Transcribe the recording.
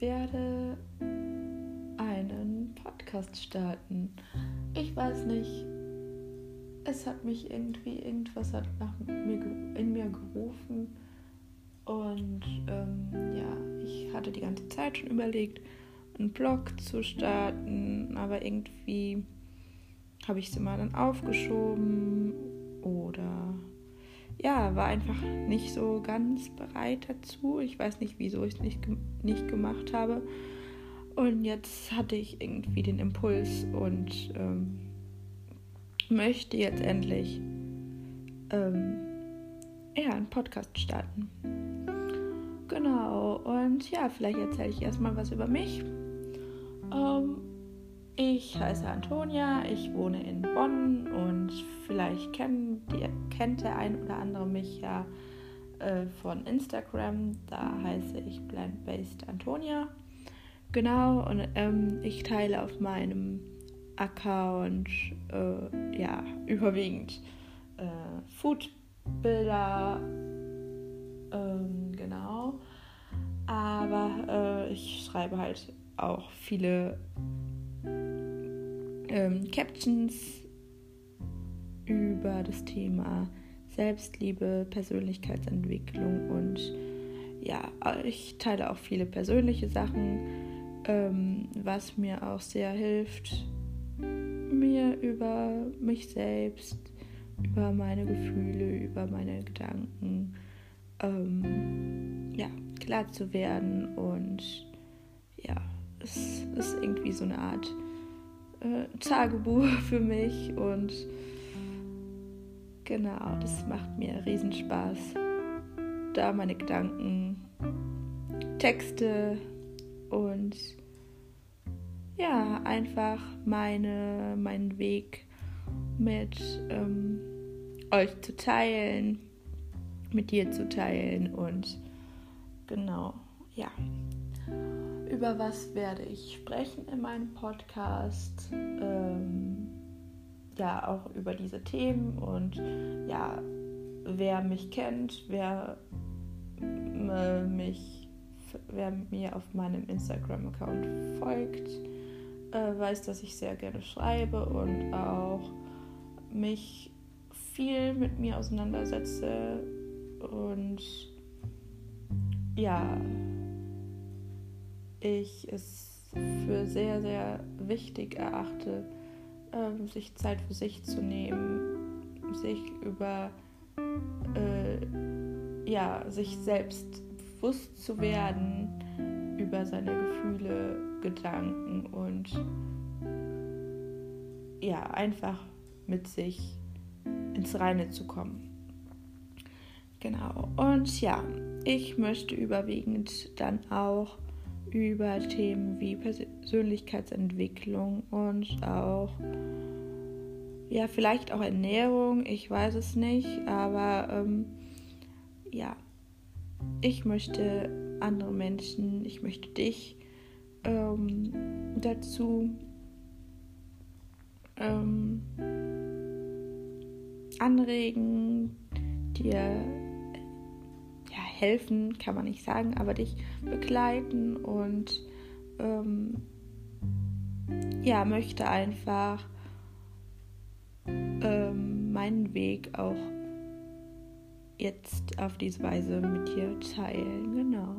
werde einen Podcast starten. Ich weiß nicht, es hat mich irgendwie, irgendwas hat nach mir, in mir gerufen. Und ähm, ja, ich hatte die ganze Zeit schon überlegt, einen Blog zu starten, aber irgendwie habe ich es immer dann aufgeschoben oder ja, war einfach nicht so ganz bereit dazu. Ich weiß nicht, wieso ich es nicht, nicht gemacht habe. Und jetzt hatte ich irgendwie den Impuls und ähm, möchte jetzt endlich ähm, ja, einen Podcast starten. Genau, und ja, vielleicht erzähle ich erstmal was über mich. Ähm, ich heiße Antonia, ich wohne in Bonn und vielleicht kennt, die, kennt der ein oder andere mich ja äh, von Instagram. Da heiße ich Plant-Based Antonia. Genau, und ähm, ich teile auf meinem Account äh, ja überwiegend äh, Foodbilder. Ähm, genau. Aber äh, ich schreibe halt auch viele ähm, Captions über das Thema Selbstliebe, Persönlichkeitsentwicklung und ja, ich teile auch viele persönliche Sachen, ähm, was mir auch sehr hilft, mir über mich selbst, über meine Gefühle, über meine Gedanken ähm, ja, klar zu werden und ja, es ist irgendwie so eine Art äh, Tagebuch für mich und genau, das macht mir riesen Spaß, da meine Gedanken, Texte und ja, einfach meine, meinen Weg mit ähm, euch zu teilen, mit dir zu teilen und genau, ja über was werde ich sprechen in meinem Podcast. Ähm, ja, auch über diese Themen und ja, wer mich kennt, wer mich, wer mir auf meinem Instagram-Account folgt, äh, weiß, dass ich sehr gerne schreibe und auch mich viel mit mir auseinandersetze und ja, ich es für sehr, sehr wichtig erachte, äh, sich Zeit für sich zu nehmen, sich über, äh, ja, sich selbst bewusst zu werden über seine Gefühle, Gedanken und ja, einfach mit sich ins Reine zu kommen. Genau. Und ja, ich möchte überwiegend dann auch über Themen wie Persönlichkeitsentwicklung und auch, ja, vielleicht auch Ernährung, ich weiß es nicht, aber ähm, ja, ich möchte andere Menschen, ich möchte dich ähm, dazu ähm, anregen, dir helfen, kann man nicht sagen, aber dich begleiten und ähm, ja, möchte einfach ähm, meinen Weg auch jetzt auf diese Weise mit dir teilen. Genau.